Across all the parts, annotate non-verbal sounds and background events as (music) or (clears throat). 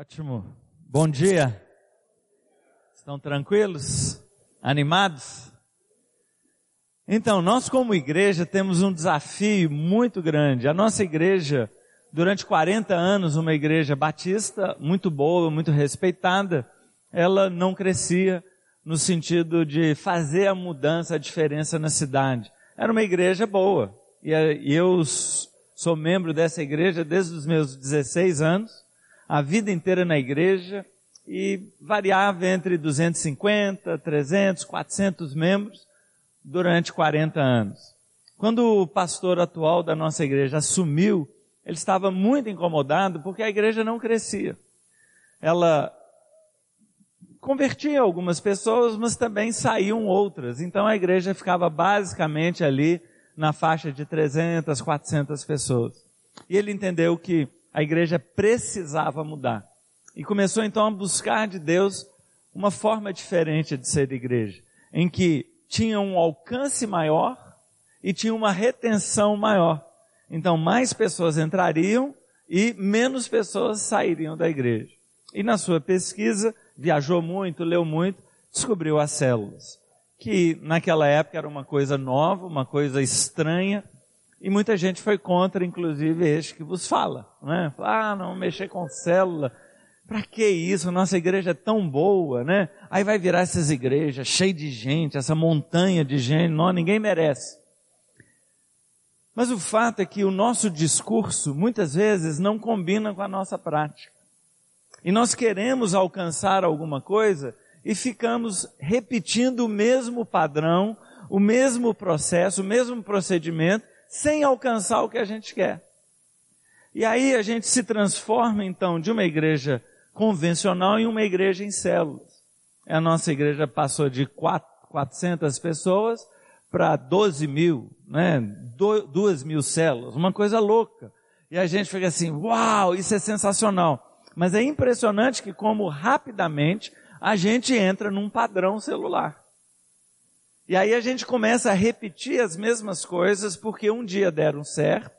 Ótimo. Bom dia. Estão tranquilos? Animados? Então, nós como igreja temos um desafio muito grande. A nossa igreja, durante 40 anos, uma igreja batista, muito boa, muito respeitada, ela não crescia no sentido de fazer a mudança, a diferença na cidade. Era uma igreja boa. E eu sou membro dessa igreja desde os meus 16 anos a vida inteira na igreja e variava entre 250, 300, 400 membros durante 40 anos. Quando o pastor atual da nossa igreja assumiu, ele estava muito incomodado porque a igreja não crescia. Ela convertia algumas pessoas, mas também saíam outras. Então a igreja ficava basicamente ali na faixa de 300, 400 pessoas. E ele entendeu que a igreja precisava mudar. E começou então a buscar de Deus uma forma diferente de ser igreja, em que tinha um alcance maior e tinha uma retenção maior. Então mais pessoas entrariam e menos pessoas sairiam da igreja. E na sua pesquisa, viajou muito, leu muito, descobriu as células, que naquela época era uma coisa nova, uma coisa estranha, e muita gente foi contra, inclusive este que vos fala, né? Ah, não mexer com célula. Para que isso? Nossa igreja é tão boa, né? Aí vai virar essas igrejas cheias de gente, essa montanha de gente, não, ninguém merece. Mas o fato é que o nosso discurso muitas vezes não combina com a nossa prática. E nós queremos alcançar alguma coisa e ficamos repetindo o mesmo padrão, o mesmo processo, o mesmo procedimento, sem alcançar o que a gente quer. E aí a gente se transforma então de uma igreja convencional em uma igreja em células. A nossa igreja passou de 400 pessoas para 12 mil, né? 2 mil células, uma coisa louca. E a gente fica assim, uau, isso é sensacional. Mas é impressionante que como rapidamente a gente entra num padrão celular. E aí a gente começa a repetir as mesmas coisas porque um dia deram certo.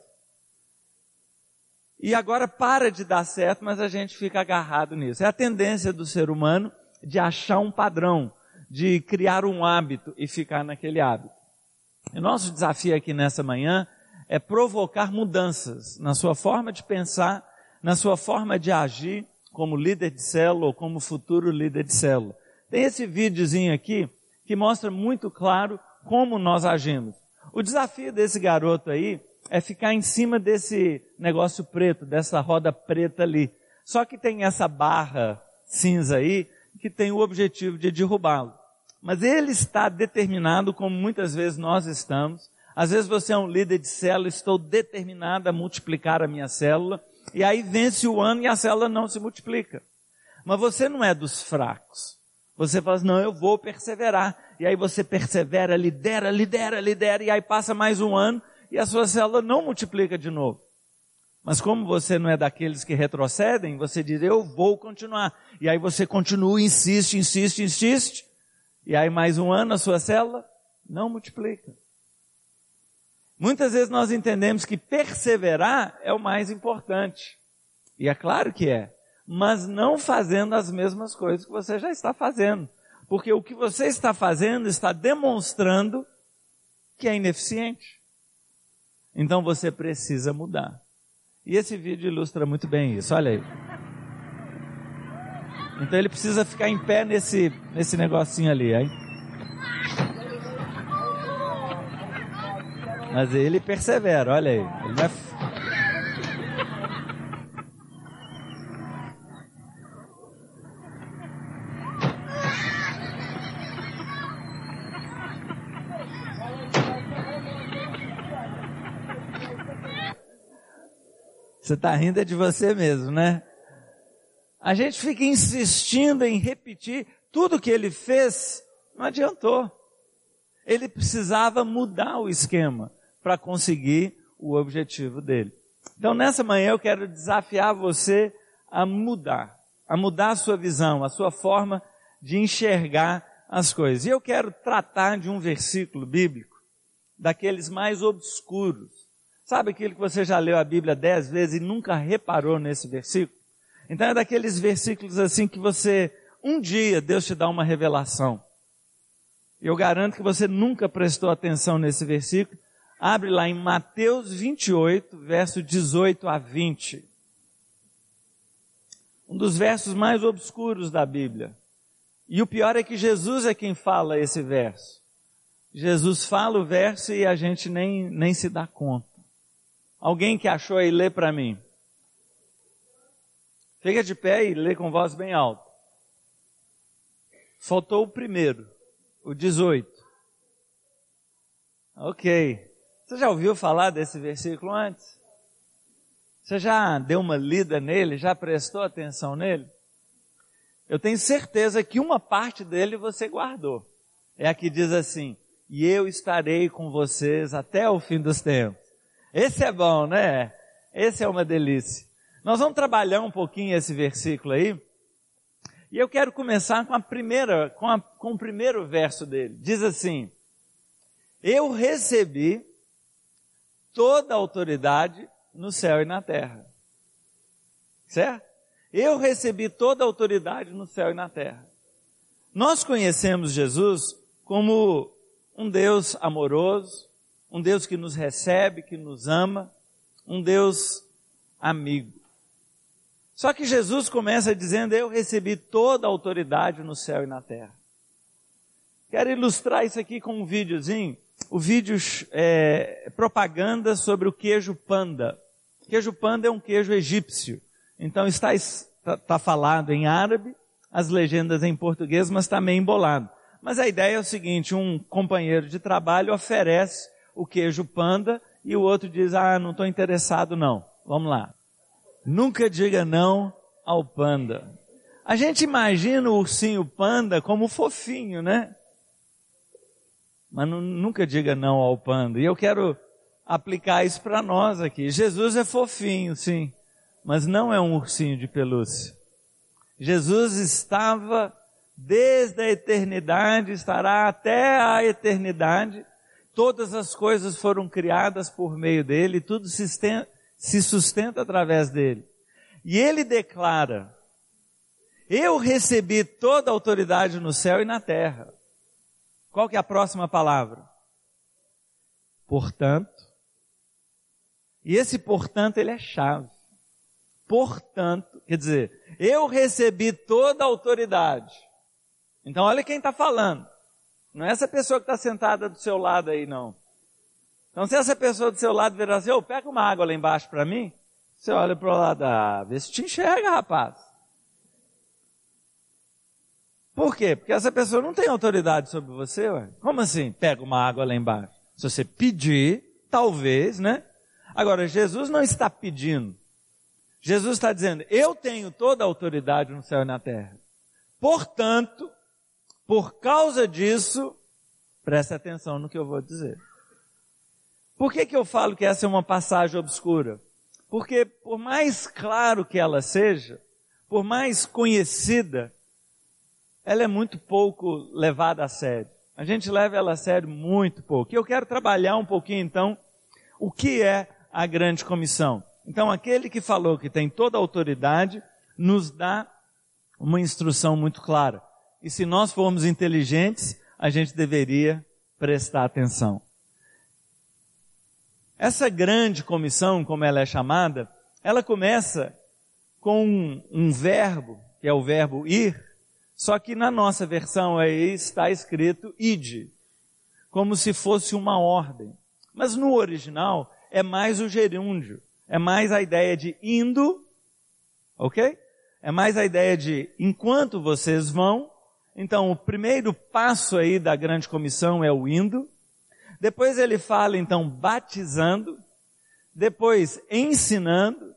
E agora para de dar certo, mas a gente fica agarrado nisso. É a tendência do ser humano de achar um padrão, de criar um hábito e ficar naquele hábito. O nosso desafio aqui nessa manhã é provocar mudanças na sua forma de pensar, na sua forma de agir como líder de célula ou como futuro líder de célula. Tem esse videozinho aqui que mostra muito claro como nós agimos. O desafio desse garoto aí é ficar em cima desse negócio preto, dessa roda preta ali. Só que tem essa barra cinza aí que tem o objetivo de derrubá-lo. Mas ele está determinado, como muitas vezes nós estamos. Às vezes você é um líder de célula, estou determinado a multiplicar a minha célula, e aí vence o ano e a célula não se multiplica. Mas você não é dos fracos. Você fala assim, não, eu vou perseverar. E aí você persevera, lidera, lidera, lidera, e aí passa mais um ano e a sua célula não multiplica de novo. Mas como você não é daqueles que retrocedem, você diz, eu vou continuar. E aí você continua, insiste, insiste, insiste. E aí mais um ano a sua célula não multiplica. Muitas vezes nós entendemos que perseverar é o mais importante. E é claro que é mas não fazendo as mesmas coisas que você já está fazendo. Porque o que você está fazendo está demonstrando que é ineficiente. Então você precisa mudar. E esse vídeo ilustra muito bem isso. Olha aí. Então ele precisa ficar em pé nesse, nesse negocinho ali, hein? Mas ele persevera, olha aí. Ele não é Você está rindo é de você mesmo, né? A gente fica insistindo em repetir tudo que ele fez, não adiantou. Ele precisava mudar o esquema para conseguir o objetivo dele. Então nessa manhã eu quero desafiar você a mudar, a mudar a sua visão, a sua forma de enxergar as coisas. E eu quero tratar de um versículo bíblico, daqueles mais obscuros, Sabe aquilo que você já leu a Bíblia dez vezes e nunca reparou nesse versículo? Então é daqueles versículos assim que você, um dia Deus te dá uma revelação. Eu garanto que você nunca prestou atenção nesse versículo. Abre lá em Mateus 28, verso 18 a 20. Um dos versos mais obscuros da Bíblia. E o pior é que Jesus é quem fala esse verso. Jesus fala o verso e a gente nem, nem se dá conta. Alguém que achou aí, lê para mim. Fica de pé e lê com voz bem alta. Faltou o primeiro, o 18. Ok. Você já ouviu falar desse versículo antes? Você já deu uma lida nele? Já prestou atenção nele? Eu tenho certeza que uma parte dele você guardou. É a que diz assim: E eu estarei com vocês até o fim dos tempos. Esse é bom, né? Esse é uma delícia. Nós vamos trabalhar um pouquinho esse versículo aí. E eu quero começar com a primeira, com, a, com o primeiro verso dele. Diz assim: Eu recebi toda a autoridade no céu e na terra. Certo? Eu recebi toda a autoridade no céu e na terra. Nós conhecemos Jesus como um Deus amoroso, um Deus que nos recebe, que nos ama, um Deus amigo. Só que Jesus começa dizendo: Eu recebi toda a autoridade no céu e na terra. Quero ilustrar isso aqui com um videozinho. O vídeo é propaganda sobre o queijo panda. O queijo panda é um queijo egípcio. Então está, está, está falado em árabe, as legendas em português, mas está meio embolado. Mas a ideia é o seguinte: um companheiro de trabalho oferece o queijo panda e o outro diz: Ah, não estou interessado não. Vamos lá. Nunca diga não ao panda. A gente imagina o ursinho panda como fofinho, né? Mas nunca diga não ao panda. E eu quero aplicar isso para nós aqui. Jesus é fofinho, sim, mas não é um ursinho de pelúcia. Jesus estava desde a eternidade, estará até a eternidade todas as coisas foram criadas por meio dele, tudo se sustenta através dele. E ele declara: Eu recebi toda a autoridade no céu e na terra. Qual que é a próxima palavra? Portanto. E esse portanto ele é chave. Portanto, quer dizer, eu recebi toda a autoridade. Então olha quem está falando. Não é essa pessoa que está sentada do seu lado aí, não. Então, se essa pessoa do seu lado virar assim, oh, pega uma água lá embaixo para mim, você olha para o lado, ah, vê se te enxerga, rapaz. Por quê? Porque essa pessoa não tem autoridade sobre você, ué. Como assim? Pega uma água lá embaixo. Se você pedir, talvez, né? Agora, Jesus não está pedindo. Jesus está dizendo, eu tenho toda a autoridade no céu e na terra. Portanto, por causa disso, preste atenção no que eu vou dizer. Por que, que eu falo que essa é uma passagem obscura? Porque por mais claro que ela seja, por mais conhecida, ela é muito pouco levada a sério. A gente leva ela a sério muito pouco. E eu quero trabalhar um pouquinho então o que é a grande comissão. Então aquele que falou que tem toda a autoridade nos dá uma instrução muito clara. E se nós formos inteligentes, a gente deveria prestar atenção. Essa grande comissão, como ela é chamada, ela começa com um, um verbo, que é o verbo ir, só que na nossa versão aí está escrito id, como se fosse uma ordem. Mas no original é mais o gerúndio, é mais a ideia de indo, ok? É mais a ideia de enquanto vocês vão, então, o primeiro passo aí da grande comissão é o indo. Depois ele fala, então, batizando. Depois, ensinando.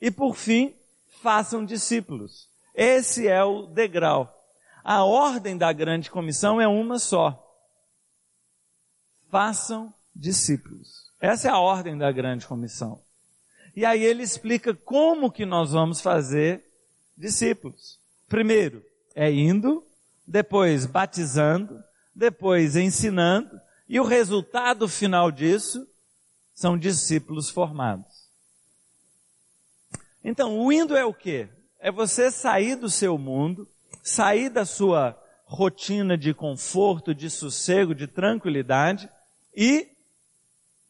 E por fim, façam discípulos. Esse é o degrau. A ordem da grande comissão é uma só. Façam discípulos. Essa é a ordem da grande comissão. E aí ele explica como que nós vamos fazer discípulos. Primeiro, é indo depois batizando, depois ensinando, e o resultado final disso são discípulos formados. Então, o indo é o quê? é você sair do seu mundo, sair da sua rotina de conforto, de sossego, de tranquilidade e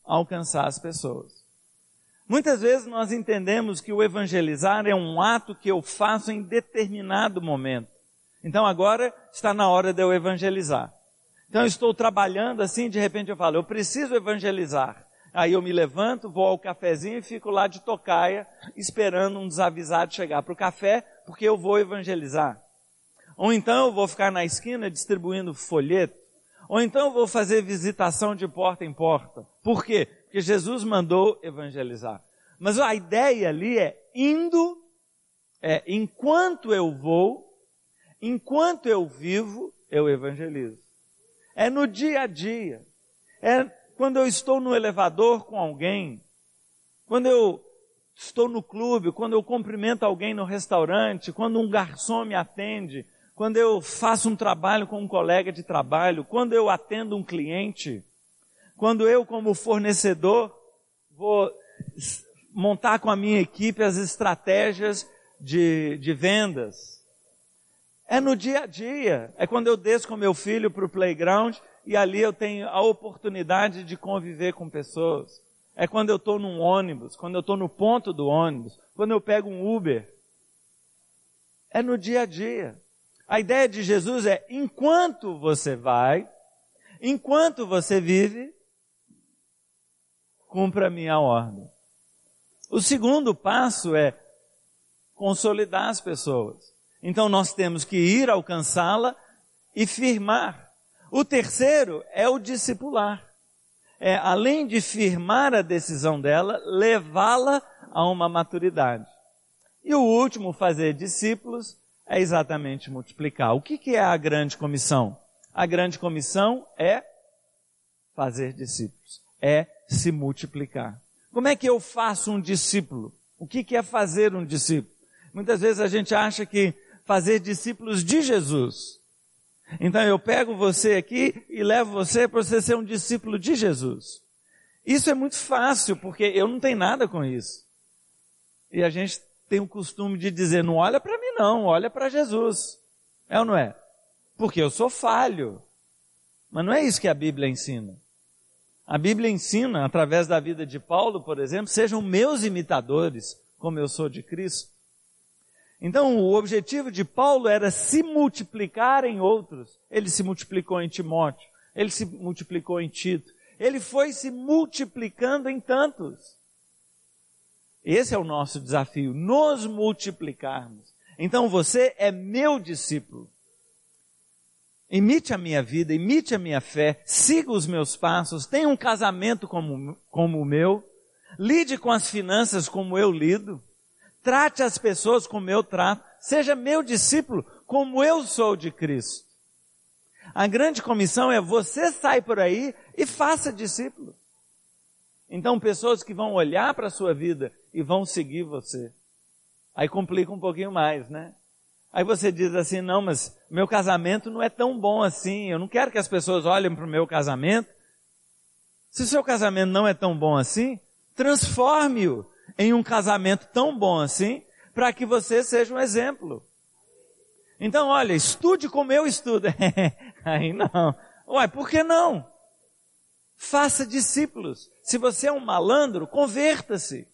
alcançar as pessoas. Muitas vezes nós entendemos que o evangelizar é um ato que eu faço em determinado momento. Então agora está na hora de eu evangelizar. Então eu estou trabalhando assim, de repente eu falo, eu preciso evangelizar. Aí eu me levanto, vou ao cafezinho e fico lá de tocaia, esperando um desavisado chegar para o café, porque eu vou evangelizar. Ou então eu vou ficar na esquina distribuindo folheto. Ou então eu vou fazer visitação de porta em porta. Por quê? Porque Jesus mandou evangelizar. Mas a ideia ali é indo, é enquanto eu vou, enquanto eu vivo, eu evangelizo. É no dia a dia. É quando eu estou no elevador com alguém, quando eu estou no clube, quando eu cumprimento alguém no restaurante, quando um garçom me atende, quando eu faço um trabalho com um colega de trabalho, quando eu atendo um cliente, quando eu, como fornecedor, vou montar com a minha equipe as estratégias de, de vendas. É no dia a dia. É quando eu desço com meu filho para o playground e ali eu tenho a oportunidade de conviver com pessoas. É quando eu estou num ônibus, quando eu estou no ponto do ônibus, quando eu pego um Uber. É no dia a dia. A ideia de Jesus é, enquanto você vai, enquanto você vive, cumpra a minha ordem. O segundo passo é consolidar as pessoas. Então nós temos que ir alcançá-la e firmar. O terceiro é o discipular. É, além de firmar a decisão dela, levá-la a uma maturidade. E o último, fazer discípulos, é exatamente multiplicar. O que, que é a grande comissão? A grande comissão é fazer discípulos, é se multiplicar. Como é que eu faço um discípulo? O que, que é fazer um discípulo? Muitas vezes a gente acha que fazer discípulos de Jesus. Então eu pego você aqui e levo você para você ser um discípulo de Jesus. Isso é muito fácil, porque eu não tenho nada com isso. E a gente tem o costume de dizer, não olha para mim não, olha para Jesus. É ou não é? Porque eu sou falho. Mas não é isso que a Bíblia ensina. A Bíblia ensina, através da vida de Paulo, por exemplo, sejam meus imitadores, como eu sou de Cristo. Então, o objetivo de Paulo era se multiplicar em outros. Ele se multiplicou em Timóteo, ele se multiplicou em Tito, ele foi se multiplicando em tantos. Esse é o nosso desafio, nos multiplicarmos. Então, você é meu discípulo. Imite a minha vida, imite a minha fé, siga os meus passos, tenha um casamento como, como o meu, lide com as finanças como eu lido, trate as pessoas como eu trato, seja meu discípulo como eu sou de Cristo. A grande comissão é você sai por aí e faça discípulo. Então, pessoas que vão olhar para a sua vida e vão seguir você. Aí complica um pouquinho mais, né? Aí você diz assim, não, mas meu casamento não é tão bom assim, eu não quero que as pessoas olhem para o meu casamento. Se o seu casamento não é tão bom assim, transforme-o em um casamento tão bom assim, para que você seja um exemplo. Então, olha, estude como eu estudo. (laughs) Aí não. Uai, por que não? Faça discípulos. Se você é um malandro, converta-se.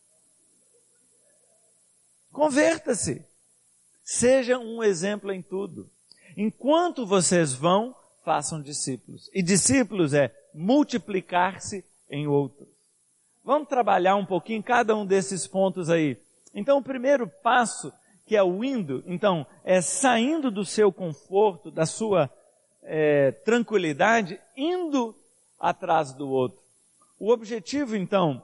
Converta-se. Seja um exemplo em tudo. Enquanto vocês vão, façam discípulos. E discípulos é multiplicar-se em outros. Vamos trabalhar um pouquinho cada um desses pontos aí. Então, o primeiro passo, que é o indo, então, é saindo do seu conforto, da sua é, tranquilidade, indo atrás do outro. O objetivo, então,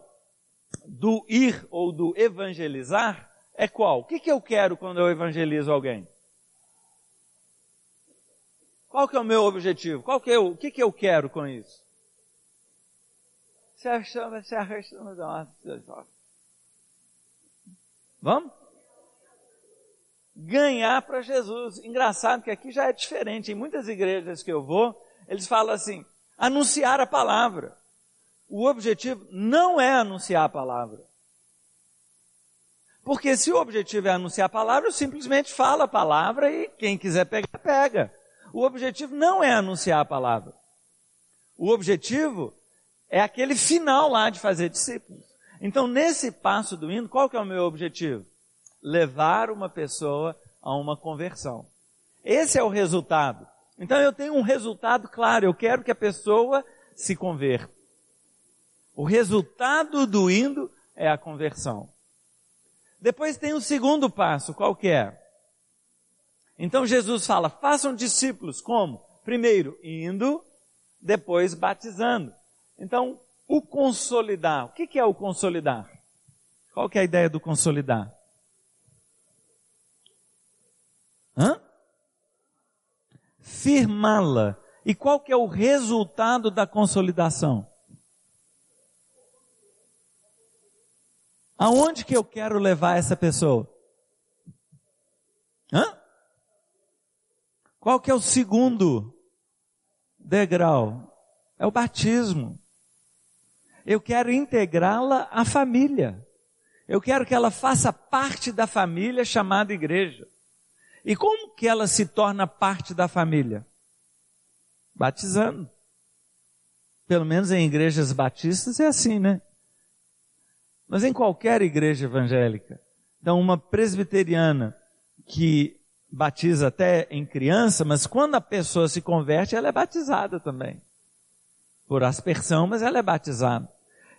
do ir ou do evangelizar é qual? O que, que eu quero quando eu evangelizo alguém? Qual que é o meu objetivo? Qual que é o, o que, que eu quero com isso? Vamos? Ganhar para Jesus. Engraçado que aqui já é diferente. Em muitas igrejas que eu vou, eles falam assim, anunciar a palavra. O objetivo não é anunciar a palavra. Porque se o objetivo é anunciar a palavra, eu simplesmente falo a palavra e quem quiser pegar, pega. O objetivo não é anunciar a palavra. O objetivo é aquele final lá de fazer discípulos. Então, nesse passo do hino, qual que é o meu objetivo? Levar uma pessoa a uma conversão. Esse é o resultado. Então, eu tenho um resultado claro. Eu quero que a pessoa se converta. O resultado do indo é a conversão. Depois tem o segundo passo, qual que é? Então Jesus fala, façam discípulos, como? Primeiro, indo, depois batizando. Então, o consolidar. O que é o consolidar? Qual que é a ideia do consolidar? Hã? Firmá-la. E qual que é o resultado da consolidação? Aonde que eu quero levar essa pessoa? Hã? Qual que é o segundo degrau? É o batismo. Eu quero integrá-la à família. Eu quero que ela faça parte da família chamada igreja. E como que ela se torna parte da família? Batizando. Pelo menos em igrejas batistas é assim, né? mas em qualquer igreja evangélica. Então, uma presbiteriana que batiza até em criança, mas quando a pessoa se converte, ela é batizada também. Por aspersão, mas ela é batizada.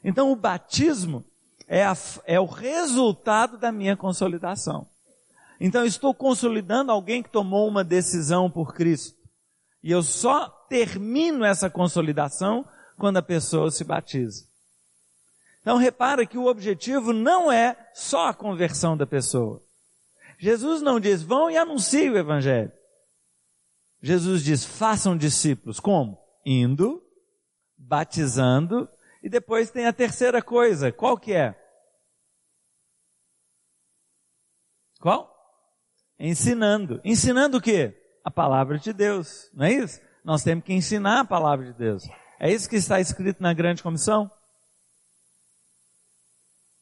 Então, o batismo é, a, é o resultado da minha consolidação. Então, estou consolidando alguém que tomou uma decisão por Cristo. E eu só termino essa consolidação quando a pessoa se batiza. Então repara que o objetivo não é só a conversão da pessoa. Jesus não diz, vão e anunciem o evangelho. Jesus diz, façam discípulos. Como? Indo, batizando, e depois tem a terceira coisa. Qual que é? Qual? Ensinando. Ensinando o quê? A palavra de Deus. Não é isso? Nós temos que ensinar a palavra de Deus. É isso que está escrito na grande comissão?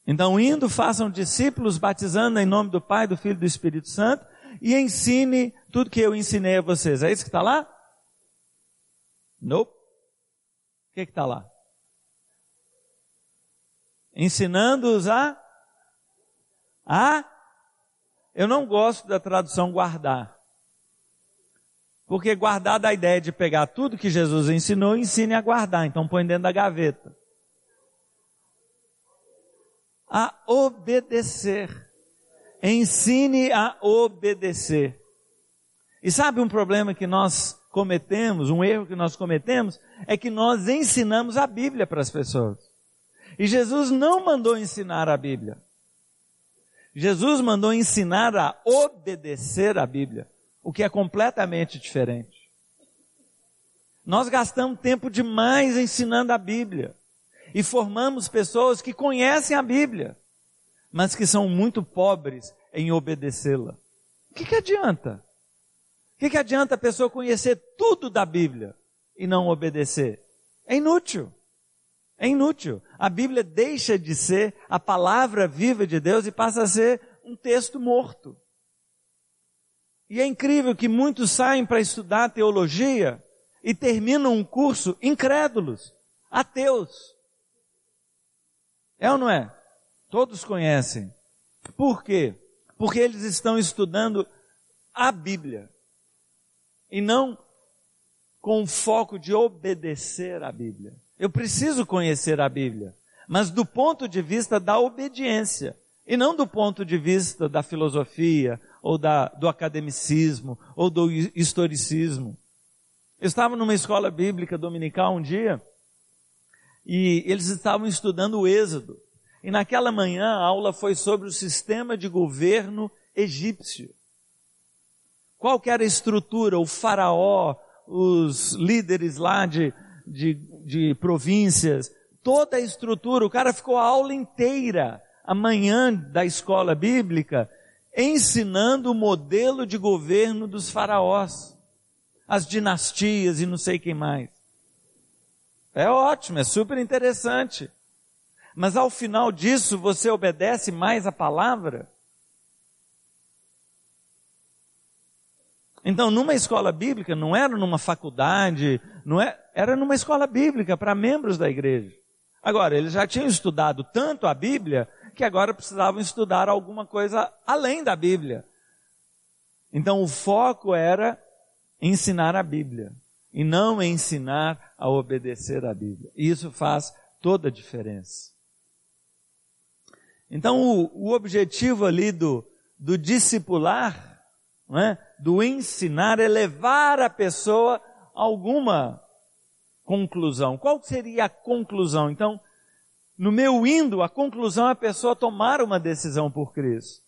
Então, indo, façam discípulos, batizando em nome do Pai, do Filho e do Espírito Santo, e ensine tudo que eu ensinei a vocês. É isso que está lá? Nope. O que está lá? Ensinando-os a. A. Eu não gosto da tradução guardar. Porque guardar dá a ideia de pegar tudo que Jesus ensinou e ensine a guardar. Então põe dentro da gaveta a obedecer. Ensine a obedecer. E sabe um problema que nós cometemos, um erro que nós cometemos, é que nós ensinamos a Bíblia para as pessoas. E Jesus não mandou ensinar a Bíblia. Jesus mandou ensinar a obedecer a Bíblia, o que é completamente diferente. Nós gastamos tempo demais ensinando a Bíblia e formamos pessoas que conhecem a Bíblia, mas que são muito pobres em obedecê-la. O que, que adianta? O que, que adianta a pessoa conhecer tudo da Bíblia e não obedecer? É inútil. É inútil. A Bíblia deixa de ser a palavra viva de Deus e passa a ser um texto morto. E é incrível que muitos saem para estudar teologia e terminam um curso incrédulos, ateus. É ou não é? Todos conhecem. Por quê? Porque eles estão estudando a Bíblia e não com o foco de obedecer à Bíblia. Eu preciso conhecer a Bíblia, mas do ponto de vista da obediência e não do ponto de vista da filosofia ou da, do academicismo ou do historicismo. Eu estava numa escola bíblica dominical um dia e eles estavam estudando o Êxodo. E naquela manhã a aula foi sobre o sistema de governo egípcio. Qual era a estrutura, o faraó, os líderes lá de, de, de províncias, toda a estrutura, o cara ficou a aula inteira, amanhã da escola bíblica, ensinando o modelo de governo dos faraós, as dinastias e não sei quem mais. É ótimo, é super interessante. Mas ao final disso, você obedece mais a palavra? Então, numa escola bíblica, não era numa faculdade, não é, era numa escola bíblica para membros da igreja. Agora, eles já tinham estudado tanto a Bíblia que agora precisavam estudar alguma coisa além da Bíblia. Então, o foco era ensinar a Bíblia e não ensinar a obedecer a Bíblia. E isso faz toda a diferença. Então, o, o objetivo ali do, do discipular, é? do ensinar, é levar a pessoa a alguma conclusão. Qual seria a conclusão? Então, no meu indo, a conclusão é a pessoa tomar uma decisão por Cristo.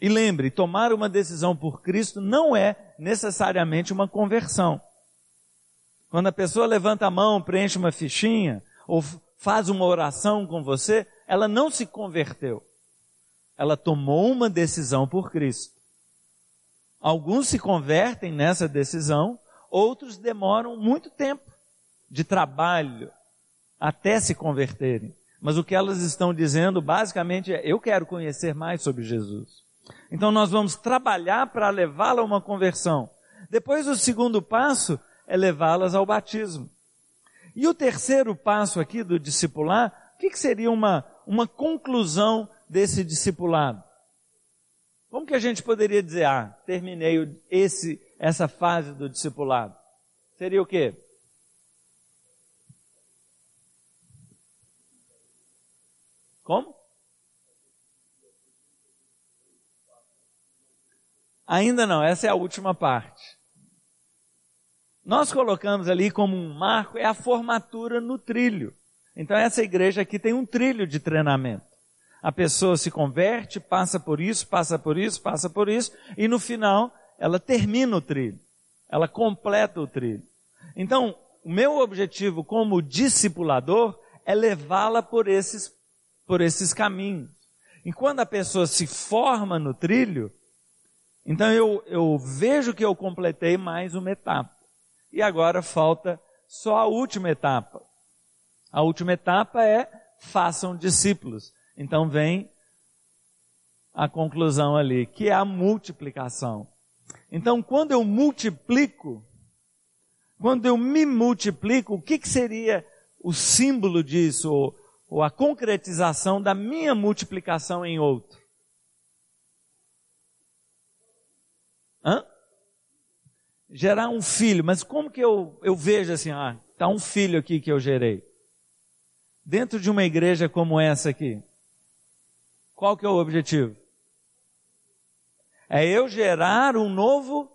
E lembre, tomar uma decisão por Cristo não é necessariamente uma conversão. Quando a pessoa levanta a mão, preenche uma fichinha, ou faz uma oração com você, ela não se converteu. Ela tomou uma decisão por Cristo. Alguns se convertem nessa decisão, outros demoram muito tempo de trabalho até se converterem. Mas o que elas estão dizendo basicamente é: eu quero conhecer mais sobre Jesus. Então nós vamos trabalhar para levá-la a uma conversão. Depois o segundo passo é levá-las ao batismo. E o terceiro passo aqui do discipular, o que, que seria uma, uma conclusão desse discipulado? Como que a gente poderia dizer, ah, terminei esse, essa fase do discipulado? Seria o quê? Como? Ainda não, essa é a última parte. Nós colocamos ali como um marco é a formatura no trilho. Então essa igreja aqui tem um trilho de treinamento. A pessoa se converte, passa por isso, passa por isso, passa por isso, e no final ela termina o trilho. Ela completa o trilho. Então, o meu objetivo como discipulador é levá-la por esses por esses caminhos. E quando a pessoa se forma no trilho, então eu, eu vejo que eu completei mais uma etapa. E agora falta só a última etapa. A última etapa é façam discípulos. Então vem a conclusão ali, que é a multiplicação. Então, quando eu multiplico, quando eu me multiplico, o que, que seria o símbolo disso? Ou ou a concretização da minha multiplicação em outro. Hã? Gerar um filho, mas como que eu, eu vejo assim, ah, tá um filho aqui que eu gerei. Dentro de uma igreja como essa aqui, qual que é o objetivo? É eu gerar um novo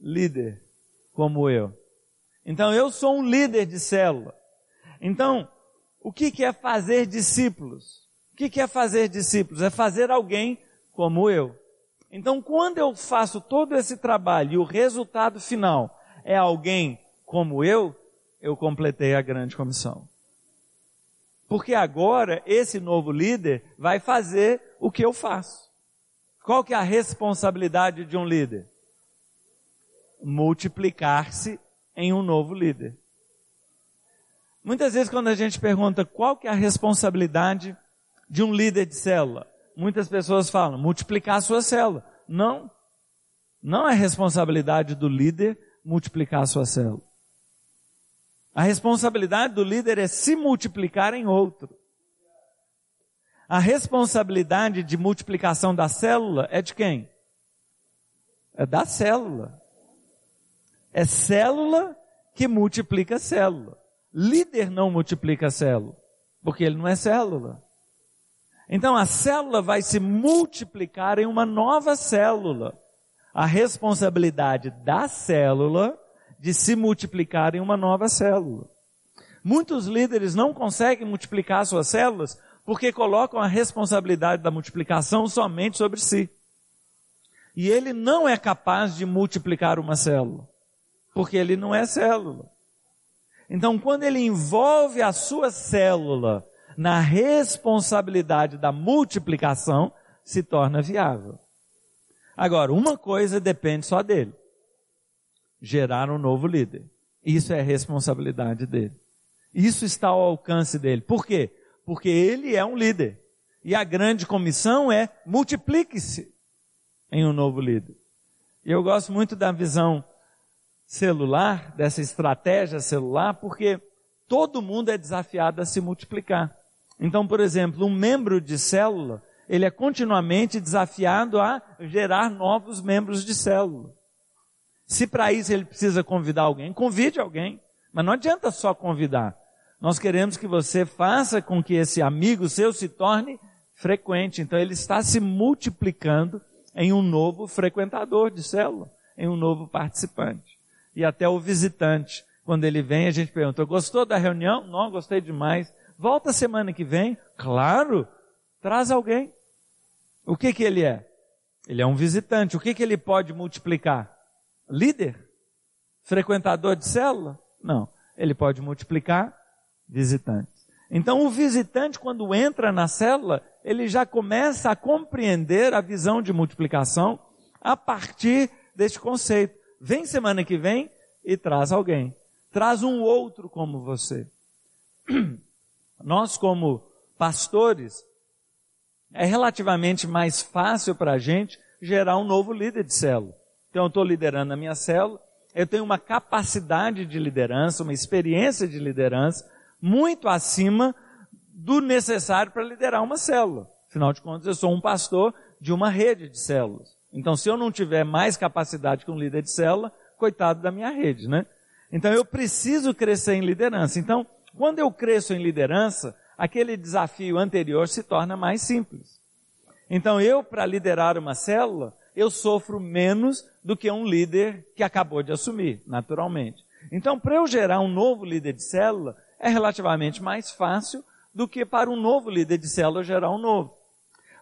líder como eu. Então eu sou um líder de célula. Então, o que, é fazer discípulos? O que, que é fazer discípulos? É fazer alguém como eu. Então, quando eu faço todo esse trabalho e o resultado final é alguém como eu, eu completei a grande comissão. Porque agora esse novo líder vai fazer o que eu faço. Qual que é a responsabilidade de um líder? Multiplicar-se em um novo líder. Muitas vezes quando a gente pergunta qual que é a responsabilidade de um líder de célula, muitas pessoas falam multiplicar a sua célula. Não. Não é responsabilidade do líder multiplicar a sua célula. A responsabilidade do líder é se multiplicar em outro. A responsabilidade de multiplicação da célula é de quem? É da célula. É célula que multiplica célula. Líder não multiplica célula, porque ele não é célula. Então a célula vai se multiplicar em uma nova célula. A responsabilidade da célula de se multiplicar em uma nova célula. Muitos líderes não conseguem multiplicar suas células porque colocam a responsabilidade da multiplicação somente sobre si. E ele não é capaz de multiplicar uma célula, porque ele não é célula. Então, quando ele envolve a sua célula na responsabilidade da multiplicação, se torna viável. Agora, uma coisa depende só dele: gerar um novo líder. Isso é responsabilidade dele. Isso está ao alcance dele. Por quê? porque ele é um líder. E a grande comissão é multiplique-se em um novo líder. E eu gosto muito da visão celular, dessa estratégia celular, porque todo mundo é desafiado a se multiplicar. Então, por exemplo, um membro de célula, ele é continuamente desafiado a gerar novos membros de célula. Se para isso ele precisa convidar alguém, convide alguém. Mas não adianta só convidar. Nós queremos que você faça com que esse amigo seu se torne frequente. Então ele está se multiplicando em um novo frequentador de célula, em um novo participante. E até o visitante, quando ele vem, a gente pergunta, gostou da reunião? Não, gostei demais. Volta semana que vem? Claro, traz alguém. O que que ele é? Ele é um visitante. O que que ele pode multiplicar? Líder? Frequentador de célula? Não. Ele pode multiplicar visitantes. Então o visitante, quando entra na célula, ele já começa a compreender a visão de multiplicação a partir deste conceito. Vem semana que vem e traz alguém. Traz um outro como você. (clears throat) Nós, como pastores, é relativamente mais fácil para a gente gerar um novo líder de célula. Então, eu estou liderando a minha célula, eu tenho uma capacidade de liderança, uma experiência de liderança muito acima do necessário para liderar uma célula. Afinal de contas, eu sou um pastor de uma rede de células. Então, se eu não tiver mais capacidade que um líder de célula, coitado da minha rede, né? Então, eu preciso crescer em liderança. Então, quando eu cresço em liderança, aquele desafio anterior se torna mais simples. Então, eu, para liderar uma célula, eu sofro menos do que um líder que acabou de assumir, naturalmente. Então, para eu gerar um novo líder de célula, é relativamente mais fácil do que para um novo líder de célula gerar um novo.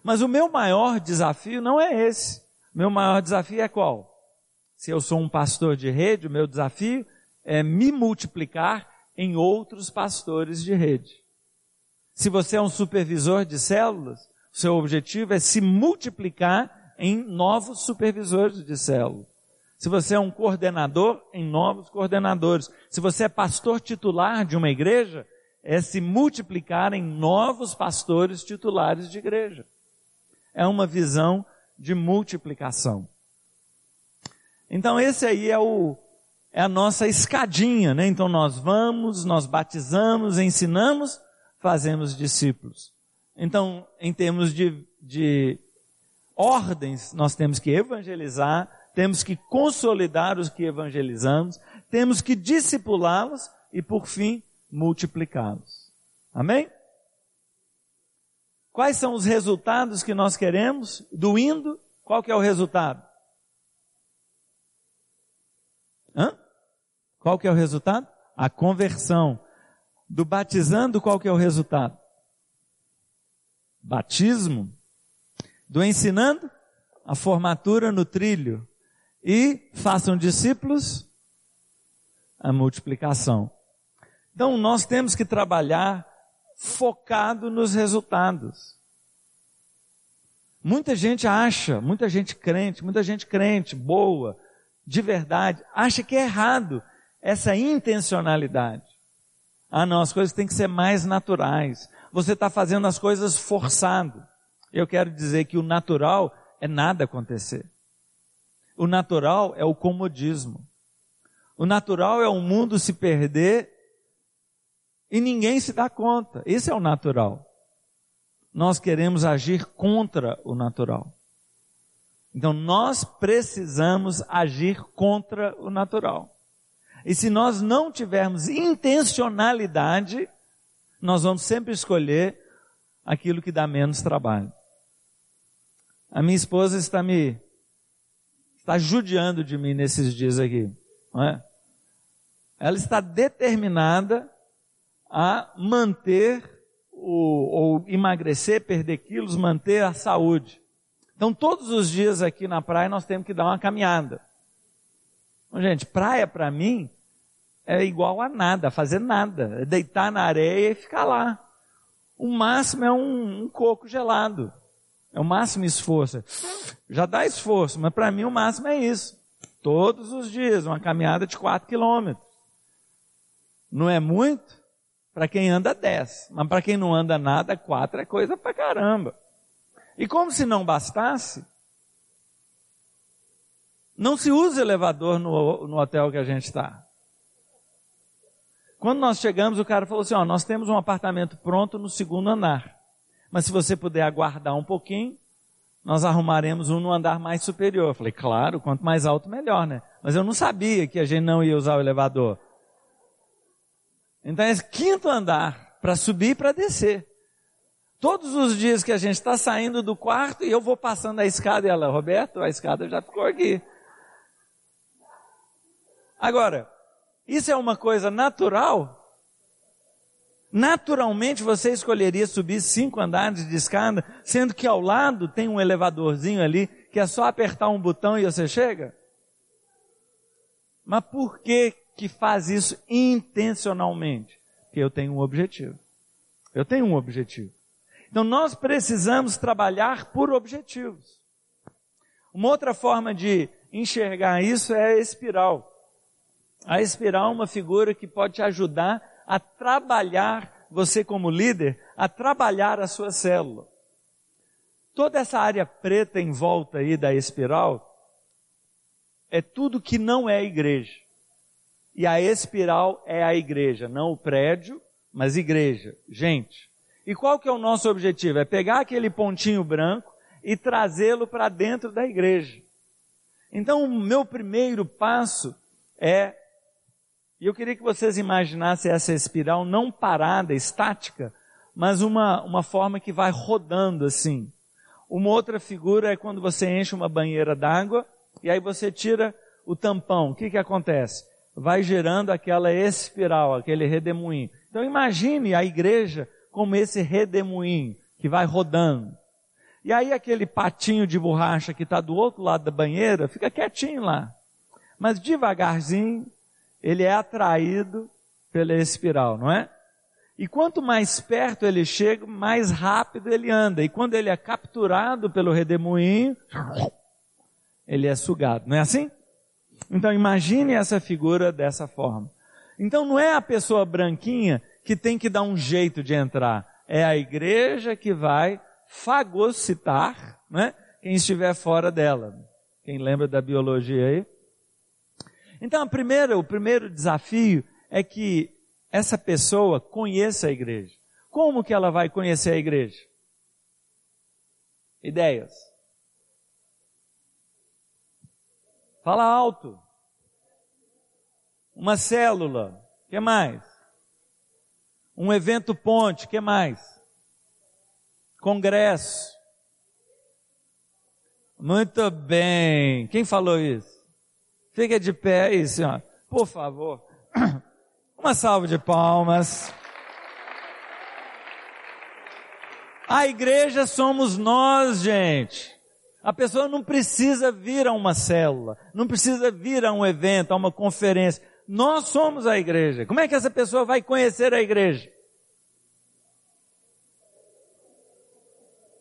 Mas o meu maior desafio não é esse. Meu maior desafio é qual? Se eu sou um pastor de rede, o meu desafio é me multiplicar em outros pastores de rede. Se você é um supervisor de células, seu objetivo é se multiplicar em novos supervisores de célula. Se você é um coordenador, em novos coordenadores. Se você é pastor titular de uma igreja, é se multiplicar em novos pastores titulares de igreja. É uma visão de multiplicação. Então esse aí é o é a nossa escadinha, né? Então nós vamos, nós batizamos, ensinamos, fazemos discípulos. Então, em termos de, de ordens, nós temos que evangelizar, temos que consolidar os que evangelizamos, temos que discipulá-los e, por fim, multiplicá-los. Amém? Quais são os resultados que nós queremos do indo? Qual que é o resultado? Hã? Qual que é o resultado? A conversão. Do batizando, qual que é o resultado? Batismo. Do ensinando, a formatura no trilho. E façam discípulos, a multiplicação. Então nós temos que trabalhar focado nos resultados. Muita gente acha, muita gente crente, muita gente crente, boa, de verdade, acha que é errado essa intencionalidade. Ah, não, as coisas têm que ser mais naturais. Você está fazendo as coisas forçado. Eu quero dizer que o natural é nada acontecer. O natural é o comodismo. O natural é o mundo se perder e ninguém se dá conta. Esse é o natural. Nós queremos agir contra o natural. Então nós precisamos agir contra o natural. E se nós não tivermos intencionalidade, nós vamos sempre escolher aquilo que dá menos trabalho. A minha esposa está me está judiando de mim nesses dias aqui, não é? Ela está determinada a manter o, ou emagrecer, perder quilos, manter a saúde. Então todos os dias aqui na praia nós temos que dar uma caminhada. Gente, praia para mim é igual a nada, fazer nada, é deitar na areia e ficar lá. O máximo é um, um coco gelado. É o máximo esforço. Já dá esforço, mas para mim o máximo é isso. Todos os dias, uma caminhada de 4 quilômetros. Não é muito? Para quem anda, 10. Mas para quem não anda nada, 4 é coisa pra caramba. E como se não bastasse, não se usa elevador no, no hotel que a gente está. Quando nós chegamos, o cara falou assim: ó, nós temos um apartamento pronto no segundo andar. Mas se você puder aguardar um pouquinho, nós arrumaremos um no andar mais superior. Eu falei, claro, quanto mais alto, melhor, né? Mas eu não sabia que a gente não ia usar o elevador. Então é quinto andar, para subir e para descer. Todos os dias que a gente está saindo do quarto e eu vou passando a escada e ela, Roberto, a escada já ficou aqui. Agora, isso é uma coisa natural? Naturalmente você escolheria subir cinco andares de escada, sendo que ao lado tem um elevadorzinho ali que é só apertar um botão e você chega? Mas por que que faz isso intencionalmente? Porque eu tenho um objetivo. Eu tenho um objetivo. Então nós precisamos trabalhar por objetivos. Uma outra forma de enxergar isso é a espiral. A espiral é uma figura que pode te ajudar a trabalhar, você como líder, a trabalhar a sua célula. Toda essa área preta em volta aí da espiral é tudo que não é igreja. E a espiral é a igreja, não o prédio, mas igreja, gente. E qual que é o nosso objetivo? É pegar aquele pontinho branco e trazê-lo para dentro da igreja. Então, o meu primeiro passo é, e eu queria que vocês imaginassem essa espiral não parada, estática, mas uma, uma forma que vai rodando assim. Uma outra figura é quando você enche uma banheira d'água e aí você tira o tampão. O que que acontece? vai gerando aquela espiral, aquele redemoinho. Então imagine a igreja como esse redemoinho que vai rodando. E aí aquele patinho de borracha que está do outro lado da banheira fica quietinho lá. Mas devagarzinho ele é atraído pela espiral, não é? E quanto mais perto ele chega, mais rápido ele anda. E quando ele é capturado pelo redemoinho, ele é sugado. Não é assim? Então imagine essa figura dessa forma. Então não é a pessoa branquinha que tem que dar um jeito de entrar. É a igreja que vai fagocitar, né? Quem estiver fora dela. Quem lembra da biologia aí? Então primeira, o primeiro desafio é que essa pessoa conheça a igreja. Como que ela vai conhecer a igreja? Ideias. Fala alto. Uma célula. que mais? Um evento ponte. que mais? Congresso. Muito bem. Quem falou isso? Fica de pé aí, senhor. Por favor. (clears throat) Uma salva de palmas. A igreja somos nós, gente. A pessoa não precisa vir a uma célula, não precisa vir a um evento, a uma conferência. Nós somos a igreja. Como é que essa pessoa vai conhecer a igreja?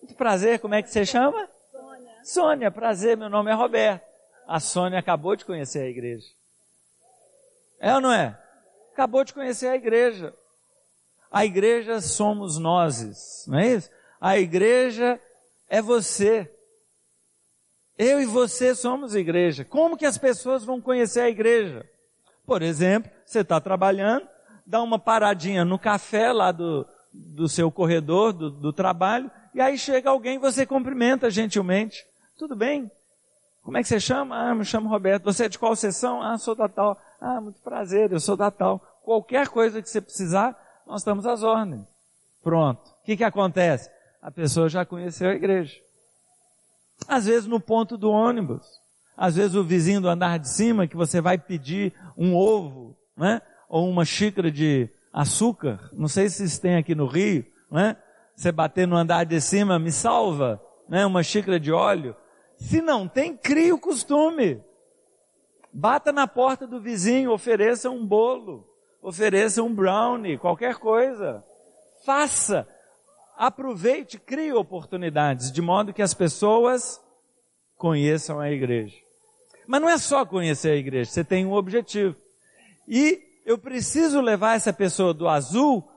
Muito prazer, como é que você chama? Sônia. Sônia, prazer, meu nome é Roberto. A Sônia acabou de conhecer a igreja. É ou não é? Acabou de conhecer a igreja. A igreja somos nós, não é isso? A igreja é você. Eu e você somos igreja. Como que as pessoas vão conhecer a igreja? Por exemplo, você está trabalhando, dá uma paradinha no café lá do, do seu corredor, do, do trabalho, e aí chega alguém você cumprimenta gentilmente. Tudo bem? Como é que você chama? Ah, me chamo Roberto. Você é de qual sessão? Ah, sou da tal. Ah, muito prazer, eu sou da tal. Qualquer coisa que você precisar, nós estamos às ordens. Pronto. O que, que acontece? A pessoa já conheceu a igreja. Às vezes no ponto do ônibus. Às vezes o vizinho do andar de cima que você vai pedir um ovo, né? Ou uma xícara de açúcar. Não sei se isso tem aqui no Rio, né? Você bater no andar de cima, me salva, né? Uma xícara de óleo. Se não tem, crie o costume. Bata na porta do vizinho, ofereça um bolo, ofereça um brownie, qualquer coisa. Faça aproveite, crie oportunidades, de modo que as pessoas conheçam a igreja. Mas não é só conhecer a igreja, você tem um objetivo. E eu preciso levar essa pessoa do azul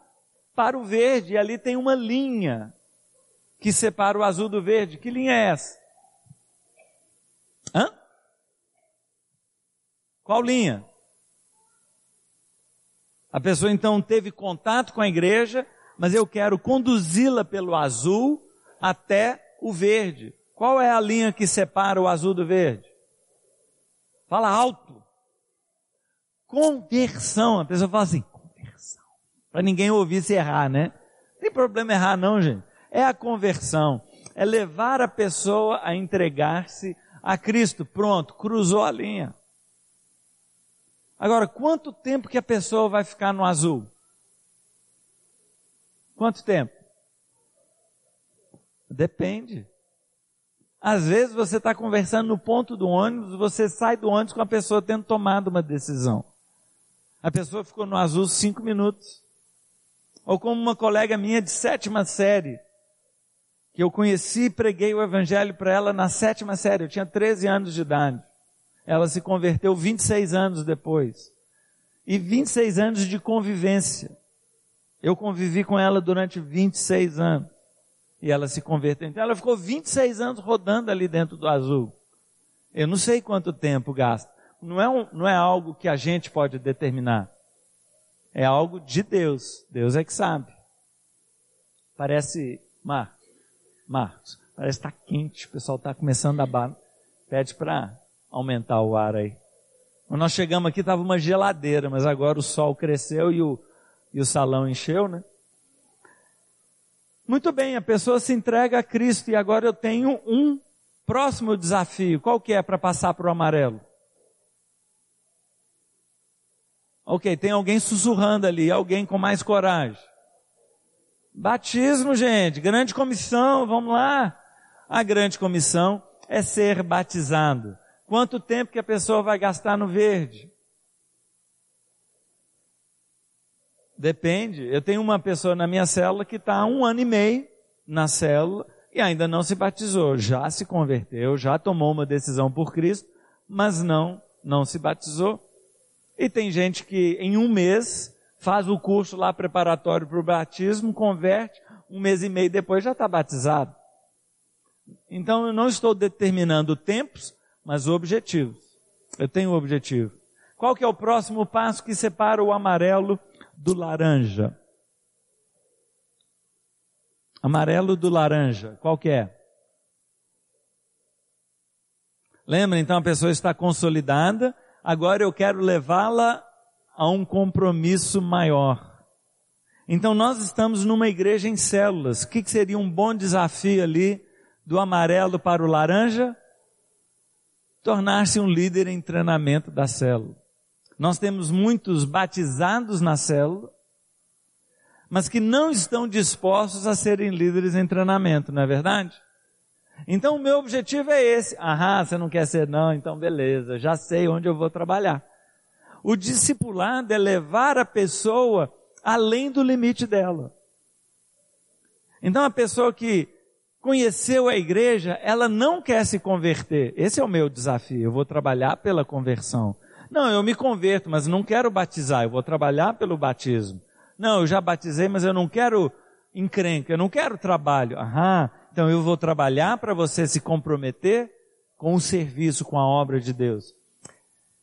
para o verde, e ali tem uma linha que separa o azul do verde. Que linha é essa? Qual linha? A pessoa então teve contato com a igreja, mas eu quero conduzi-la pelo azul até o verde. Qual é a linha que separa o azul do verde? Fala alto. Conversão. A pessoa fala assim, conversão. Para ninguém ouvir se errar, né? Não tem problema errar não, gente. É a conversão. É levar a pessoa a entregar-se a Cristo. Pronto, cruzou a linha. Agora, quanto tempo que a pessoa vai ficar no azul? Quanto tempo? Depende. Às vezes você está conversando no ponto do ônibus, você sai do ônibus com a pessoa tendo tomado uma decisão. A pessoa ficou no azul cinco minutos. Ou como uma colega minha de sétima série, que eu conheci e preguei o evangelho para ela na sétima série, eu tinha 13 anos de idade. Ela se converteu 26 anos depois. E 26 anos de convivência. Eu convivi com ela durante 26 anos. E ela se converteu. Então ela ficou 26 anos rodando ali dentro do azul. Eu não sei quanto tempo gasta. Não é, um, não é algo que a gente pode determinar. É algo de Deus. Deus é que sabe. Parece, Marcos, Marcos, parece que está quente. O pessoal está começando a bar. Pede para aumentar o ar aí. Quando nós chegamos aqui estava uma geladeira, mas agora o sol cresceu e o, e o salão encheu, né? Muito bem, a pessoa se entrega a Cristo e agora eu tenho um próximo desafio. Qual que é para passar para o amarelo? Ok, tem alguém sussurrando ali, alguém com mais coragem. Batismo, gente, grande comissão, vamos lá. A grande comissão é ser batizado. Quanto tempo que a pessoa vai gastar no verde? Depende. Eu tenho uma pessoa na minha célula que está há um ano e meio na célula e ainda não se batizou. Já se converteu, já tomou uma decisão por Cristo, mas não, não se batizou. E tem gente que em um mês faz o curso lá preparatório para o batismo, converte, um mês e meio depois já está batizado. Então eu não estou determinando tempos, mas objetivos. Eu tenho um objetivo. Qual que é o próximo passo que separa o amarelo do laranja? Amarelo do laranja, qual que é? Lembra, então a pessoa está consolidada, agora eu quero levá-la a um compromisso maior. Então nós estamos numa igreja em células. O que seria um bom desafio ali do amarelo para o laranja? Tornar-se um líder em treinamento da célula. Nós temos muitos batizados na célula, mas que não estão dispostos a serem líderes em treinamento, não é verdade? Então o meu objetivo é esse. Ah, você não quer ser não? Então beleza, já sei onde eu vou trabalhar. O discipulado é levar a pessoa além do limite dela. Então a pessoa que conheceu a igreja, ela não quer se converter. Esse é o meu desafio. Eu vou trabalhar pela conversão. Não, eu me converto, mas não quero batizar. Eu vou trabalhar pelo batismo. Não, eu já batizei, mas eu não quero encrenca, eu não quero trabalho. Aham, então eu vou trabalhar para você se comprometer com o serviço, com a obra de Deus.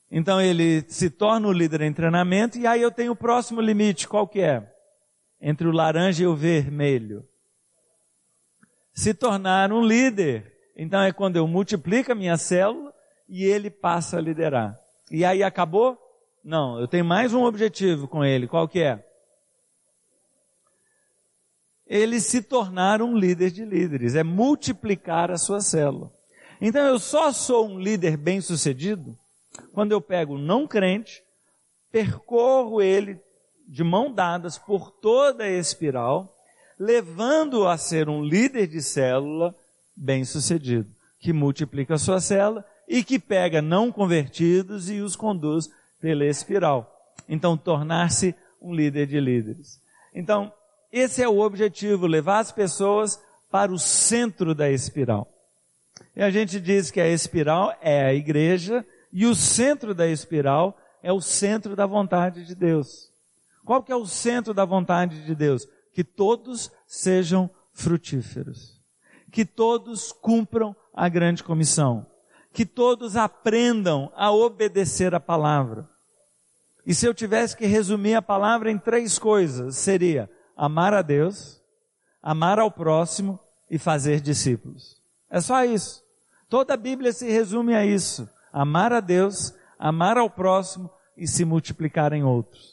Então ele se torna o líder em treinamento e aí eu tenho o próximo limite, qual que é? Entre o laranja e o vermelho se tornar um líder. Então é quando eu multiplico a minha célula e ele passa a liderar. E aí acabou? Não, eu tenho mais um objetivo com ele. Qual que é? Ele se tornar um líder de líderes, é multiplicar a sua célula. Então eu só sou um líder bem-sucedido quando eu pego não crente, percorro ele de mão dadas por toda a espiral levando a ser um líder de célula bem-sucedido, que multiplica a sua célula e que pega não convertidos e os conduz pela espiral. Então, tornar-se um líder de líderes. Então, esse é o objetivo, levar as pessoas para o centro da espiral. E a gente diz que a espiral é a igreja e o centro da espiral é o centro da vontade de Deus. Qual que é o centro da vontade de Deus? Que todos sejam frutíferos, que todos cumpram a grande comissão, que todos aprendam a obedecer a palavra. E se eu tivesse que resumir a palavra em três coisas, seria amar a Deus, amar ao próximo e fazer discípulos. É só isso. Toda a Bíblia se resume a isso: amar a Deus, amar ao próximo e se multiplicar em outros.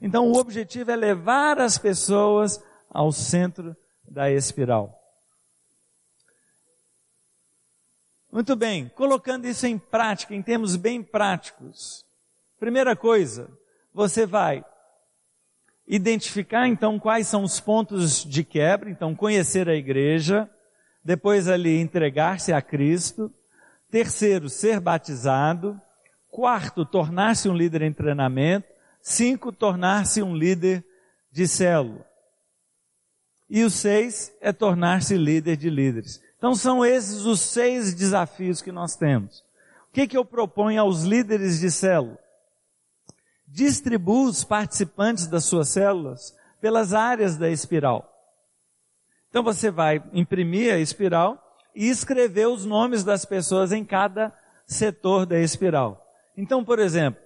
Então o objetivo é levar as pessoas ao centro da espiral. Muito bem, colocando isso em prática, em termos bem práticos. Primeira coisa, você vai identificar então quais são os pontos de quebra, então conhecer a igreja, depois ali entregar-se a Cristo, terceiro, ser batizado, quarto, tornar-se um líder em treinamento, cinco, tornar-se um líder de célula. E o seis é tornar-se líder de líderes. Então são esses os seis desafios que nós temos. O que, que eu proponho aos líderes de célula? Distribua os participantes das suas células pelas áreas da espiral. Então você vai imprimir a espiral e escrever os nomes das pessoas em cada setor da espiral. Então, por exemplo,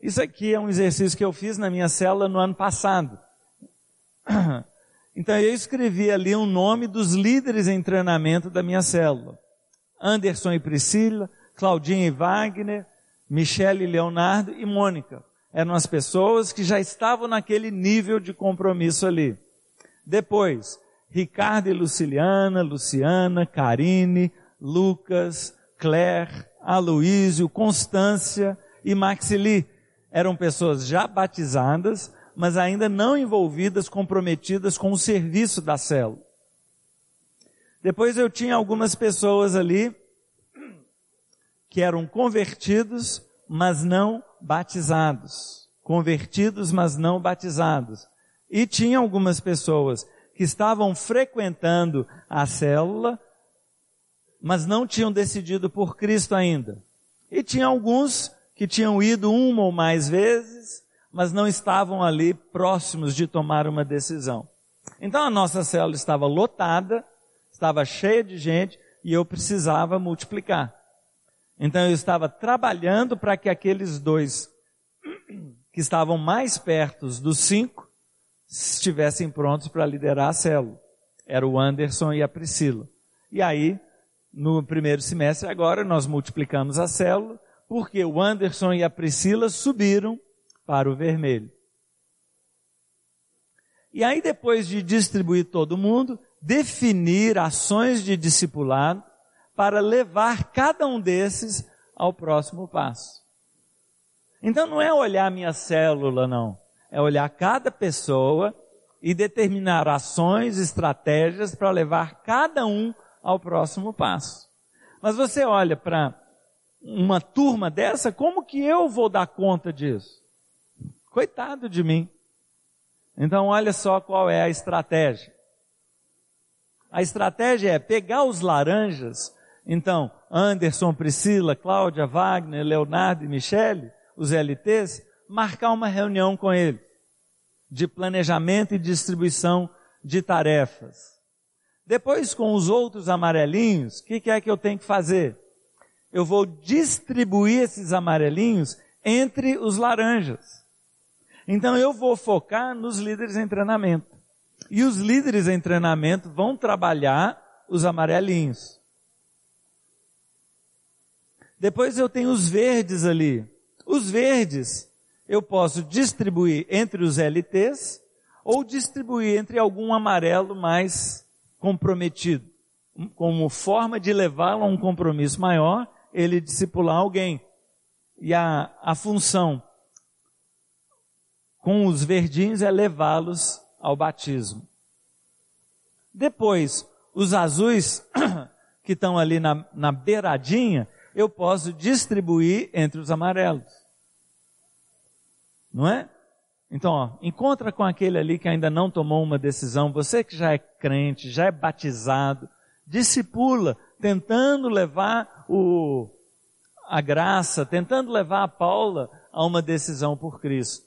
isso aqui é um exercício que eu fiz na minha célula no ano passado. (clears throat) Então eu escrevi ali o um nome dos líderes em treinamento da minha célula. Anderson e Priscila, Claudinha e Wagner, Michele e Leonardo e Mônica. Eram as pessoas que já estavam naquele nível de compromisso ali. Depois, Ricardo e Luciliana, Luciana, Karine, Lucas, Claire, Aloísio, Constância e Maxili. Eram pessoas já batizadas, mas ainda não envolvidas, comprometidas com o serviço da célula. Depois eu tinha algumas pessoas ali que eram convertidos, mas não batizados. Convertidos, mas não batizados. E tinha algumas pessoas que estavam frequentando a célula, mas não tinham decidido por Cristo ainda. E tinha alguns que tinham ido uma ou mais vezes, mas não estavam ali próximos de tomar uma decisão. Então a nossa célula estava lotada, estava cheia de gente e eu precisava multiplicar. Então eu estava trabalhando para que aqueles dois (clears throat) que estavam mais perto dos cinco estivessem prontos para liderar a célula. Era o Anderson e a Priscila. E aí, no primeiro semestre agora, nós multiplicamos a célula, porque o Anderson e a Priscila subiram para o vermelho. E aí, depois de distribuir todo mundo, definir ações de discipulado para levar cada um desses ao próximo passo. Então não é olhar minha célula, não. É olhar cada pessoa e determinar ações, estratégias para levar cada um ao próximo passo. Mas você olha para uma turma dessa, como que eu vou dar conta disso? Coitado de mim. Então, olha só qual é a estratégia. A estratégia é pegar os laranjas, então, Anderson, Priscila, Cláudia, Wagner, Leonardo e Michele, os LTs, marcar uma reunião com ele de planejamento e distribuição de tarefas. Depois, com os outros amarelinhos, o que, que é que eu tenho que fazer? Eu vou distribuir esses amarelinhos entre os laranjas. Então eu vou focar nos líderes em treinamento. E os líderes em treinamento vão trabalhar os amarelinhos. Depois eu tenho os verdes ali. Os verdes eu posso distribuir entre os LTs ou distribuir entre algum amarelo mais comprometido. Como forma de levá-lo a um compromisso maior, ele discipular alguém. E a, a função com os verdinhos é levá-los ao batismo. Depois, os azuis, (clears throat) que estão ali na, na beiradinha, eu posso distribuir entre os amarelos. Não é? Então, ó, encontra com aquele ali que ainda não tomou uma decisão, você que já é crente, já é batizado, discipula, tentando levar o, a graça, tentando levar a Paula a uma decisão por Cristo.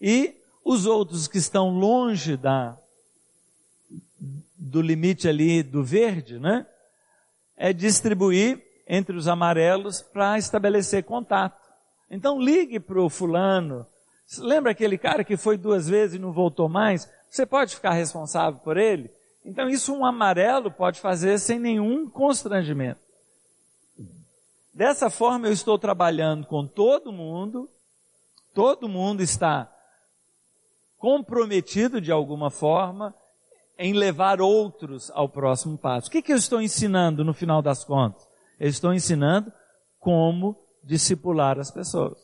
E Os outros que estão longe da, do limite ali do verde, né? É distribuir entre os amarelos para estabelecer contato. Então ligue para o fulano. Lembra aquele cara que foi duas vezes e não voltou mais? Você pode ficar responsável por ele? Então isso um amarelo pode fazer sem nenhum constrangimento. Dessa forma eu estou trabalhando com todo mundo, todo mundo está comprometido de alguma forma em levar outros ao próximo passo. O que, que eu estou ensinando no final das contas? Eu estou ensinando como discipular as pessoas.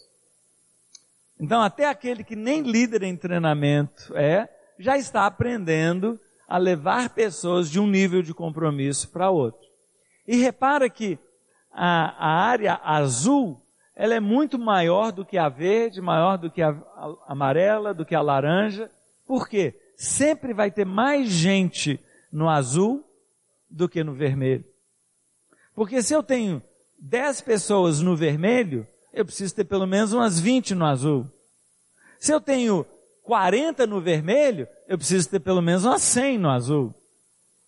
Então, até aquele que nem líder em treinamento é, já está aprendendo a levar pessoas de um nível de compromisso para outro. E repara que a, a, área azul, ela é muito maior do que a verde, maior do que a, a amarela, do que a laranja. Por quê? sempre vai ter mais gente no azul do que no vermelho. Porque se eu tenho 10 pessoas no vermelho, eu preciso ter pelo menos umas 20 no azul. Se eu tenho 40 no vermelho, eu preciso ter pelo menos umas 100 no azul.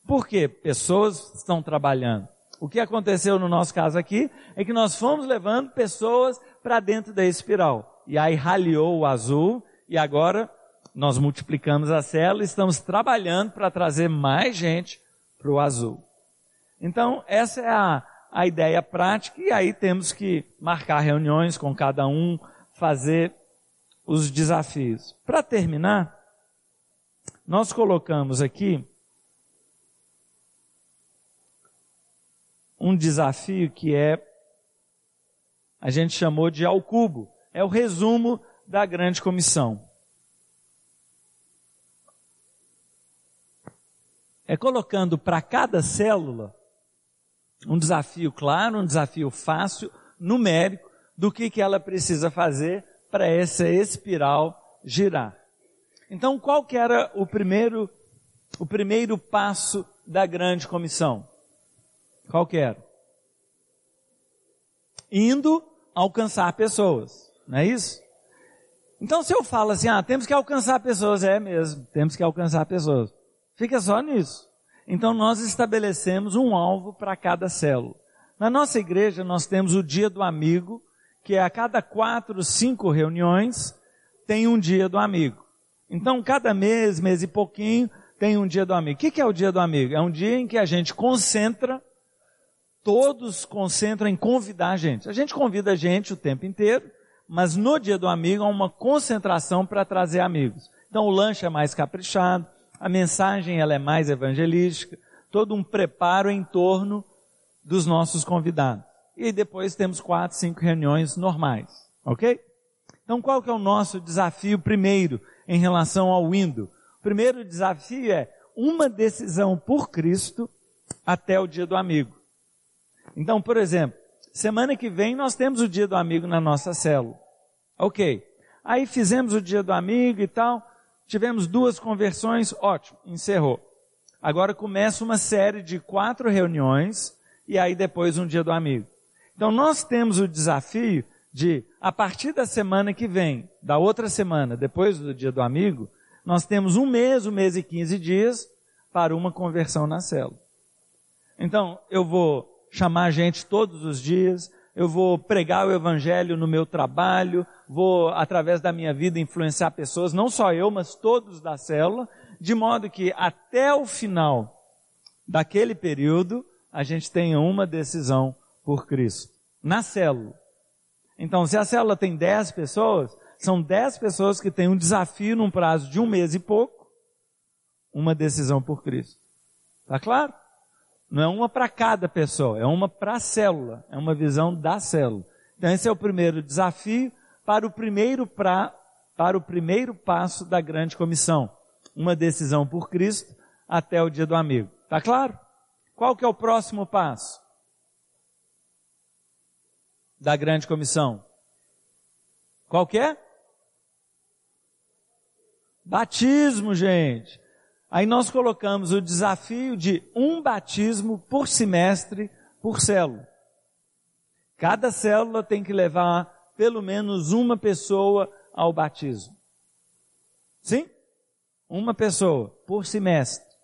Por quê? Pessoas estão trabalhando. O que aconteceu no nosso caso aqui é que nós fomos levando pessoas para dentro da espiral. E aí raliou o azul e agora nós multiplicamos a célula e estamos trabalhando para trazer mais gente para o azul. Então, essa é a, a ideia prática e aí temos que marcar reuniões com cada um, fazer os desafios. Para terminar, nós colocamos aqui um desafio que é, a gente chamou de ao cubo. É o resumo da grande comissão. é colocando para cada célula um desafio claro, um desafio fácil, numérico, do que, que ela precisa fazer para essa espiral girar. Então, qual que era o primeiro, o primeiro passo da grande comissão? Qual que era? Indo alcançar pessoas, não é isso? Então, se eu falo assim, ah, temos que alcançar pessoas, é mesmo, temos que alcançar pessoas. Fica só nisso. Então nós estabelecemos um alvo para cada célula. Na nossa igreja nós temos o dia do amigo, que é a cada quatro, cinco reuniões tem um dia do amigo. Então cada mês, mês e pouquinho tem um dia do amigo. O que é o dia do amigo? É um dia em que a gente concentra, todos concentram em convidar a gente. A gente convida a gente o tempo inteiro, mas no dia do amigo há uma concentração para trazer amigos. Então o lanche é mais caprichado, a mensagem ela é mais evangelística, todo um preparo em torno dos nossos convidados. E depois temos quatro, cinco reuniões normais, ok? Então qual que é o nosso desafio primeiro em relação ao Windows? O primeiro desafio é uma decisão por Cristo até o dia do amigo. Então, por exemplo, semana que vem nós temos o dia do amigo na nossa célula. Ok. Aí fizemos o dia do amigo e tal. Tivemos duas conversões, ótimo, encerrou. Agora começa uma série de quatro reuniões e aí depois um dia do amigo. Então nós temos o desafio de, a partir da semana que vem, da outra semana, depois do dia do amigo, nós temos um mês, um mês e quinze dias para uma conversão na célula. Então, eu vou chamar gente todos os dias, eu vou pregar o evangelho no meu trabalho, vou, através da minha vida, influenciar pessoas, não só eu, mas todos da célula, de modo que até o final daquele período, a gente tenha uma decisão por Cristo. Na célula. Então, se a célula tem 10 pessoas, são 10 pessoas que têm um desafio num prazo de um mês e pouco, uma decisão por Cristo. Tá claro? Não é uma para cada pessoa, é uma para a célula, é uma visão da célula. Então esse é o primeiro desafio para o primeiro pra, para o primeiro passo da grande comissão. Uma decisão por Cristo até o dia do amigo. Tá claro? Qual que é o próximo passo? Da grande comissão. Qual que é? Batismo, gente. Aí nós colocamos o desafio de um batismo por semestre por célula. Cada célula tem que levar pelo menos uma pessoa ao batismo. Sim? Uma pessoa por semestre.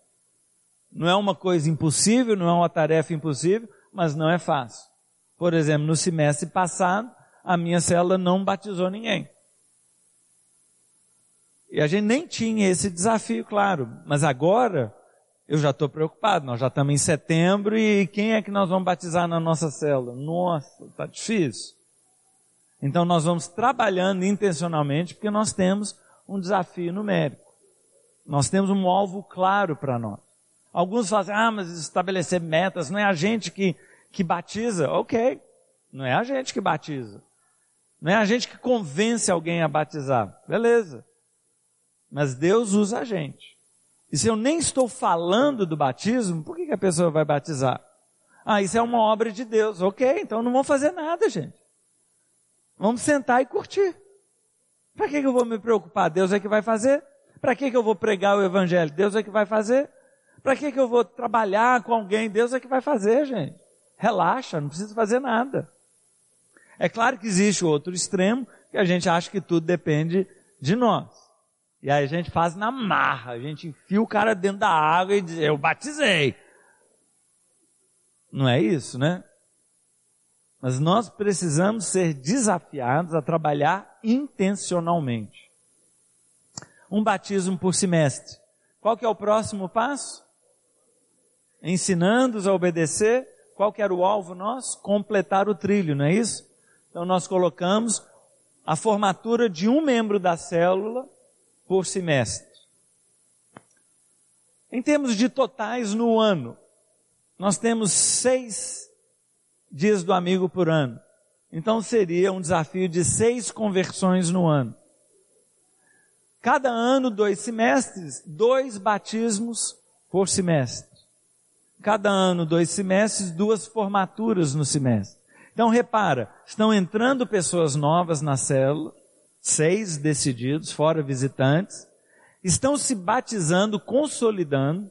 Não é uma coisa impossível, não é uma tarefa impossível, mas não é fácil. Por exemplo, no semestre passado, a minha célula não batizou ninguém. E a gente nem tinha esse desafio, claro. Mas agora, eu já estou preocupado. Nós já estamos em setembro e quem é que nós vamos batizar na nossa célula? Nossa, está difícil. Então nós vamos trabalhando intencionalmente porque nós temos um desafio numérico. Nós temos um alvo claro para nós. Alguns falam assim, ah, mas estabelecer metas não é a gente que, que batiza. Ok, não é a gente que batiza. Não é a gente que convence alguém a batizar. Beleza. Mas Deus usa a gente. E se eu nem estou falando do batismo, por que, que a pessoa vai batizar? Ah, isso é uma obra de Deus. Ok, então não vamos fazer nada, gente. Vamos sentar e curtir. Para que, que eu vou me preocupar? Deus é que vai fazer. Para que, que eu vou pregar o evangelho? Deus é que vai fazer. Para que, que eu vou trabalhar com alguém? Deus é que vai fazer, gente. Relaxa, não precisa fazer nada. É claro que existe o outro extremo, que a gente acha que tudo depende de nós. E aí a gente faz na marra, a gente enfia o cara dentro da água e diz, eu batizei. Não é isso, né? Mas nós precisamos ser desafiados a trabalhar intencionalmente. Um batismo por semestre. Qual que é o próximo passo? ensinando-os a obedecer. Qual que era o alvo nosso? Completar o trilho, não é isso? Então nós colocamos a formatura de um membro da célula por semestre. Em termos de totais no ano, nós temos seis dias do amigo por ano. Então seria um desafio de seis conversões no ano. Cada ano, dois semestres, dois batismos por semestre cada ano dois semestres, duas formaturas no semestre. Então repara, estão entrando pessoas novas na célula, seis decididos, fora visitantes, estão se batizando, consolidando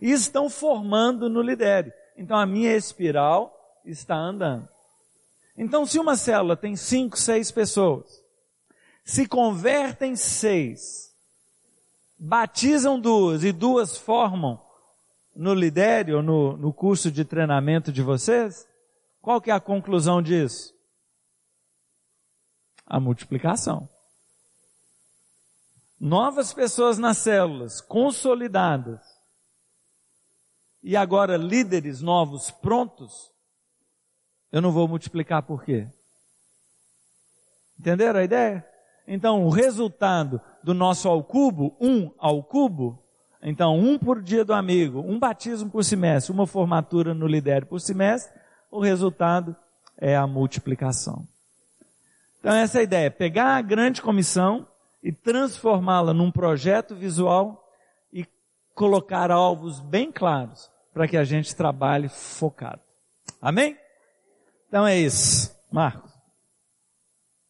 e estão formando no lidere. Então a minha espiral está andando. Então se uma célula tem cinco, seis pessoas, se convertem seis, batizam duas e duas formam, no lidério, no, no curso de treinamento de vocês, qual que é a conclusão disso? A multiplicação. Novas pessoas nas células, consolidadas. E agora líderes novos, prontos. Eu não vou multiplicar por quê? Entenderam a ideia? Então, o resultado do nosso ao cubo, um ao cubo, então, um por dia do amigo, um batismo por semestre, uma formatura no lidério por semestre, o resultado é a multiplicação. Então, essa é a ideia: pegar a grande comissão e transformá-la num projeto visual e colocar alvos bem claros para que a gente trabalhe focado. Amém? Então é isso. Marcos.